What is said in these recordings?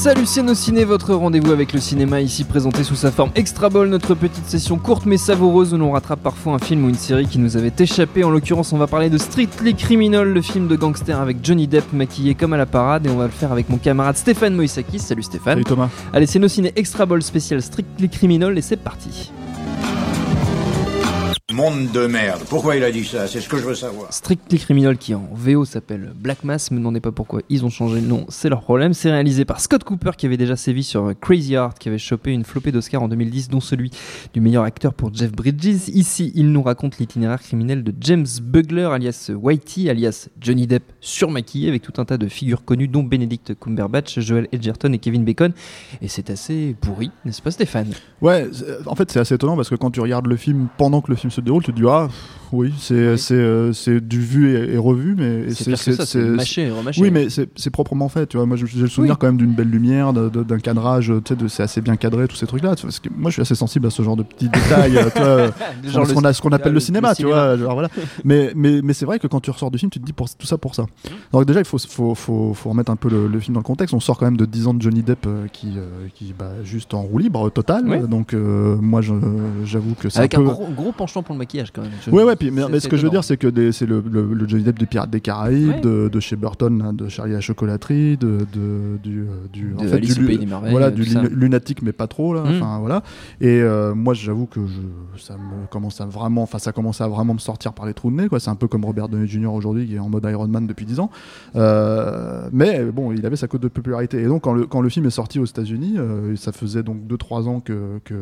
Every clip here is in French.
Salut Ciné, votre rendez-vous avec le cinéma ici présenté sous sa forme Extra Ball, notre petite session courte mais savoureuse où l'on rattrape parfois un film ou une série qui nous avait échappé. En l'occurrence, on va parler de Strictly Criminal, le film de gangster avec Johnny Depp maquillé comme à la parade et on va le faire avec mon camarade Stéphane Moïsakis. Salut Stéphane. Salut Thomas. Allez, ciné Extra Ball spécial Strictly Criminal et c'est parti. Monde de merde. Pourquoi il a dit ça? C'est ce que je veux savoir. Strictly Criminal qui en VO s'appelle Black Mass, me demandez pas pourquoi ils ont changé le nom, c'est leur problème. C'est réalisé par Scott Cooper qui avait déjà sévi sur Crazy Heart, qui avait chopé une flopée d'Oscar en 2010, dont celui du meilleur acteur pour Jeff Bridges. Ici, il nous raconte l'itinéraire criminel de James Bugler, alias Whitey, alias Johnny Depp surmaquillé, avec tout un tas de figures connues, dont Benedict Cumberbatch, Joel Edgerton et Kevin Bacon. Et c'est assez pourri, n'est-ce pas Stéphane? Ouais, en fait c'est assez étonnant parce que quand tu regardes le film pendant que le film se déroule, tu te dis ah oui c'est c'est euh, c'est du vu et, et revu mais C'est mâché et remâché. Oui mais c'est proprement fait tu vois moi j'ai le souvenir Oui. quand même d'une belle lumière d'un cadrage tu sais c'est assez bien cadré tous ces trucs là parce que moi je suis assez sensible à ce genre de petits détails Genre ce qu'on appelle le, le- cinéma, le tu cinéma. vois. genre, voilà. mais mais, mais c'est vrai que quand tu ressors du film, tu te dis pour, tout ça pour ça. Donc déjà, il faut, faut, faut, faut remettre un peu le, le film dans le contexte. On sort quand même de 10 ans de Johnny Depp euh, qui, euh, qui bah, juste en roue libre total. Ouais. Donc euh, moi, j'avoue que c'est Avec un un peu. gros, gros penchant pour le maquillage quand même. Je- Ouais, ouais, puis, mais, ce que je veux dire, c'est que c'est le, le, le Johnny Depp des Pirates des Caraïbes, Ouais. de, de chez Burton, hein, de Charlie à la chocolaterie, de, de, du, euh, du, De Alice du, au Pays des Merveilles, voilà, du lunatique, mais pas trop, là. Mm. Enfin, voilà. Et euh, moi, j'avoue que je, ça me commence à vraiment, enfin, ça commence à vraiment me sortir par les trous de nez, quoi. C'est un peu comme Robert Downey Jr. aujourd'hui, qui est en mode Iron Man depuis 10 ans. Euh, mais bon, il avait sa cote de popularité. Et donc, quand le, quand le film est sorti aux États-Unis, euh, ça faisait donc 2-3 ans que, que,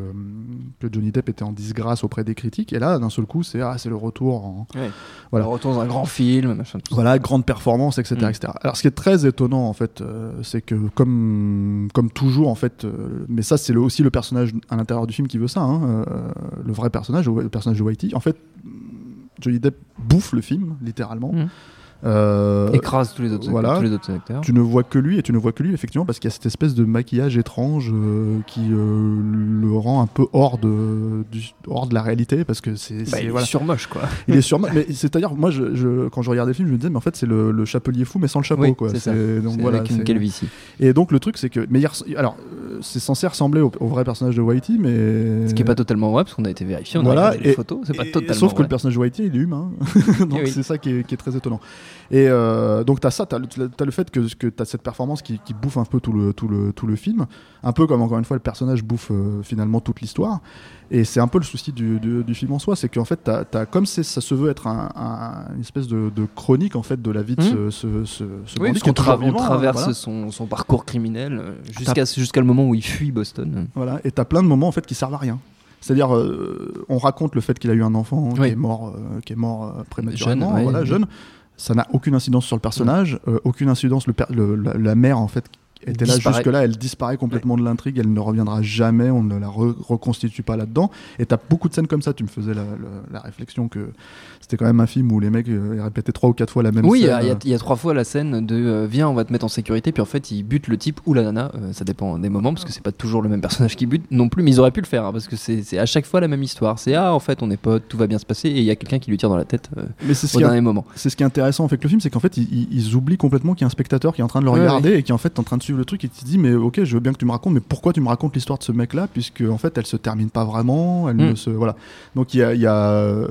que Johnny Depp était en disgrâce auprès des critiques. Et là, d'un seul coup, c'est ah, c'est le retour en, Ouais. Voilà. On retourne dans un grand film, machin, tout voilà, grande performance, etc., Mm. etc. Alors, ce qui est très étonnant, en fait, euh, c'est que comme, comme toujours, en fait, euh, mais ça, c'est le- aussi le personnage à l'intérieur du film qui veut ça, hein, euh, le vrai personnage, le personnage de Whitey. En fait, Johnny Depp bouffe le film, littéralement. Mm. Euh, Écrase tous les autres, voilà. tous les autres acteurs. tu ne vois que lui et tu ne vois que lui effectivement parce qu'il y a cette espèce de maquillage étrange euh, qui euh, le rend un peu hors de, du- hors de la réalité parce que c'est Bah, il voilà. est surmoche quoi. Il est sûrement. Mais c'est-à-dire, moi, je, je- quand je regardais le film, je me disais, mais en fait, c'est le, le chapelier fou, mais sans le chapeau, Oui, quoi. c'est ça. Donc voilà. avec une calvitie. Et donc le truc, c'est que, mais il alors, c'est censé ressembler au, au vrai personnage de Whitey, mais Ce qui est pas totalement vrai parce qu'on a été vérifié, on Voilà, a regardé les photos, c'est pas et- totalement Sauf que le personnage de Whitey, il est humain. donc Eh oui. c'est ça qui est, qui est très étonnant. Et euh, donc t'as ça, t'as le, t'as le fait que, que t'as cette performance qui, qui bouffe un peu tout le, tout, le, tout le film, un peu comme encore une fois le personnage bouffe euh, finalement toute l'histoire. Et c'est un peu le souci du, du, du film en soi, c'est qu'en fait, t'as, t'as- comme ça se veut être un, un- une espèce de, de chronique en fait de la vie de ce, Mhm. ce, ce, ce Oui, bandit tra- on hein, traverse voilà. son, son parcours criminel euh, jusqu'à jusqu'à le moment où il fuit Boston. Voilà, et t'as plein de moments en fait qui servent à rien. C'est-à-dire, euh, on raconte le fait qu'il a eu un enfant qui Oui. est mort, euh, qui est mort euh, prématurément, Jeune, ouais. voilà, jeune. Ça n'a aucune incidence sur le personnage, aucune incidence. Le- la, la mère en fait était là jusque-là, elle disparaît complètement de l'intrigue, elle ne reviendra jamais, on ne la re- reconstitue pas là-dedans. Et t'as beaucoup de scènes comme ça. Tu me faisais la, la- la réflexion que c'était quand même un film où les mecs euh, répétaient trois ou quatre fois la même Oui, il y, scène. a- il y a- y a trois fois la scène de euh, viens, on va te mettre en sécurité, puis en fait, ils butent le type ou la nana. euh, ça dépend des moments, parce que c'est pas toujours le même personnage qui bute non plus, mais ils auraient pu le faire, hein, parce que c'est à chaque fois la même histoire. C'est ah, en fait, on est potes, tout va bien se passer, et il y a quelqu'un qui lui tire dans la tête Mais ce au est- dernier moment. C'est ce qui est intéressant avec le film, c'est qu'en fait, ils, oublient complètement qu'il y a un spectateur qui est en train de le Ouais, regarder et qui en fait est en train de le truc et tu te dis mais ok je veux bien que tu me racontes mais pourquoi tu me racontes l'histoire de ce mec là puisque en fait elle se termine pas vraiment elle Mm. ne se voilà donc il y a, il y a euh,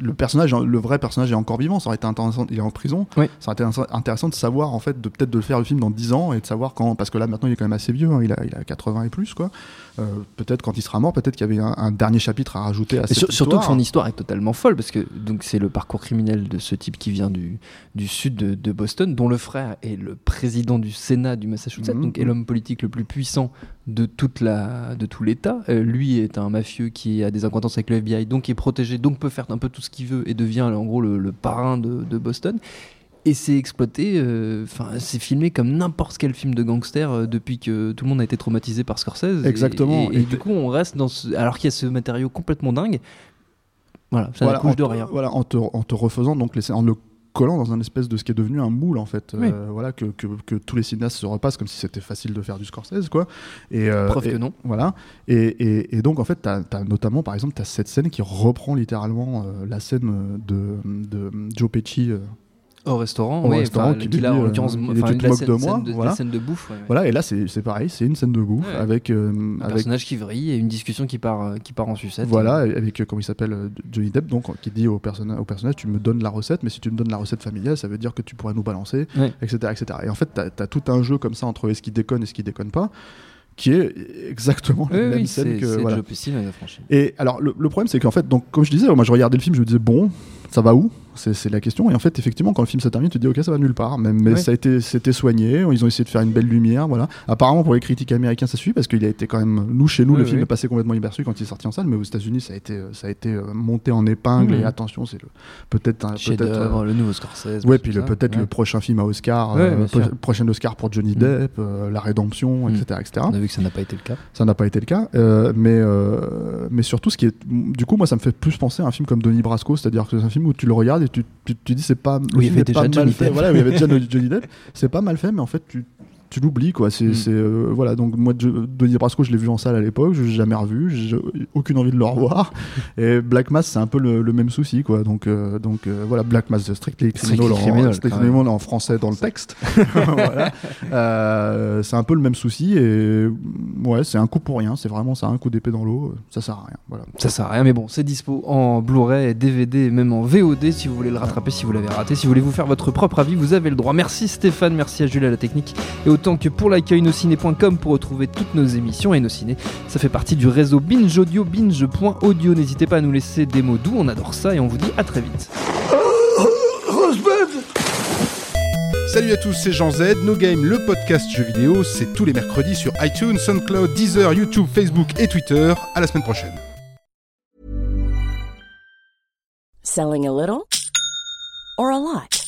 le personnage le vrai personnage est encore vivant ça aurait été intéressant il est en prison Oui. ça aurait été intéressant de savoir en fait de peut-être de faire le film dans 10 ans et de savoir quand parce que là maintenant il est quand même assez vieux hein, il, a, il a 80 et plus quoi Euh, peut-être quand il sera mort peut-être qu'il y avait un, un dernier chapitre à rajouter à Et cette sur- surtout que son histoire est totalement folle parce que donc c'est le parcours criminel de ce type qui vient du, du sud de, de Boston, dont le frère est le président du Sénat du Massachusetts, Mhm. donc est l'homme politique le plus puissant de toute la de tout l'État. Euh, lui est un mafieux qui a des acquaintances avec le FBI, donc est protégé, donc peut faire un peu tout ce qu'il veut et devient en gros le, le parrain de, de Boston. Et c'est exploité, euh, c'est filmé comme n'importe quel film de gangster euh, depuis que tout le monde a été traumatisé par Scorsese. Exactement. Et, et Et du coup, on reste dans ce, alors qu'il y a ce matériau complètement dingue. Voilà, ça voilà, n'accouche en de te- rien. Voilà, en te, en te refaisant donc les en le collant dans un espèce de ce qui est devenu un moule en fait, Oui. Euh, voilà que, que, que tous les cinéastes se repassent comme si c'était facile de faire du Scorsese quoi. Et euh, Preuve et- que non. Voilà. Et, et, et donc en fait, t'as as notamment par exemple, t'as cette scène qui reprend littéralement euh, la scène de, de Joe Pesci. Au restaurant, Au oui, restaurant, qui a dit, en euh, l'occurrence, tu la moques scène, de scène moi, de, voilà. la scène de bouffe. ouais, ouais. Voilà. Et là, c'est pareil, c'est une scène de bouffe Ouais. avec euh, Un avec personnage qui vrille et une discussion qui part, euh, qui part en sucette. Voilà, avec euh, comment il s'appelle Johnny Depp, donc qui dit au, au personnage Tu me donnes la recette, mais si tu me donnes la recette familiale, ça veut dire que tu pourrais nous balancer, etc., etc. Et en fait, t'as as tout un jeu comme ça entre ce qui déconne et ce qui déconne pas, qui est exactement Oui, la même oui, scène que. voilà. Pesci. Et alors, le, le problème, c'est qu'en fait, donc, comme je disais, moi je regardais le film, je me disais Bon, ça va où? C'est la question. Et en fait, effectivement, quand le film se termine, tu te dis ok, ça va nulle part. Mais, mais Ouais. ça a été, c'était soigné. Ils ont essayé de faire une belle lumière. Voilà. Apparemment, pour les critiques américains, ça suit parce qu'il a été quand même. Nous, chez nous, Ouais, le film est passé complètement inaperçu quand il est sorti en salle. Mais aux États-Unis, ça a été, ça a été euh, monté en épingle. Mhm. Et attention, c'est le peut-être. Chef-d'œuvre, euh, le nouveau Scorsese. Ouais, puis le- peut-être le prochain film à Oscar, Ouais, euh, prochain Oscar pour Johnny Mhm. Depp, euh, La Rédemption, etc., etc. On a vu que ça n'a pas été le cas. Ça n'a pas été le cas, mais mais surtout ce qui est, du coup, moi, ça me fait plus penser à un film comme Donnie Brasco, c'est-à-dire que c'est un film où tu le regardes et tu tu, tu dis c'est pas, Oui, il y film avait déjà mal Johnny. Depp. Voilà, il y avait déjà Johnny Depp. C'est pas mal fait, mais en fait, tu tu l'oublies quoi. C'est Mm. euh, voilà. Donc moi, je- Donnie Brasco, je l'ai vu en salle à l'époque, je l'ai jamais revu, j'ai aucune envie de le revoir. et Black Mass, c'est un peu le, le même souci quoi. Donc euh, donc euh, voilà, Black Mass de Strictly Criminal, en, Strictly en français dans le texte. voilà. Euh, c'est un peu le même souci et ouais, c'est un coup pour rien. C'est vraiment ça, un coup d'épée dans l'eau. Ça sert à rien. Voilà. Ça sert à rien, mais bon, c'est dispo en Blu-ray, DVD et même en VOD si vous voulez le rattraper, si vous l'avez raté. Si vous voulez vous faire votre propre avis, vous avez le droit. Merci Stéphane, merci à Jules à la technique. Et autant que pour l'accueil nociné.com pour retrouver toutes nos émissions. Et Nociné, ça fait partie du réseau Binge Audio, binge.audio. N'hésitez pas à nous laisser des mots doux, on adore ça et on vous dit à très vite. Salut à tous, c'est Jean Z. No Game, le podcast jeux vidéo, c'est tous les mercredis sur iTunes, SoundCloud, Deezer, YouTube, Facebook et Twitter. À la semaine prochaine. Selling a little or a lot?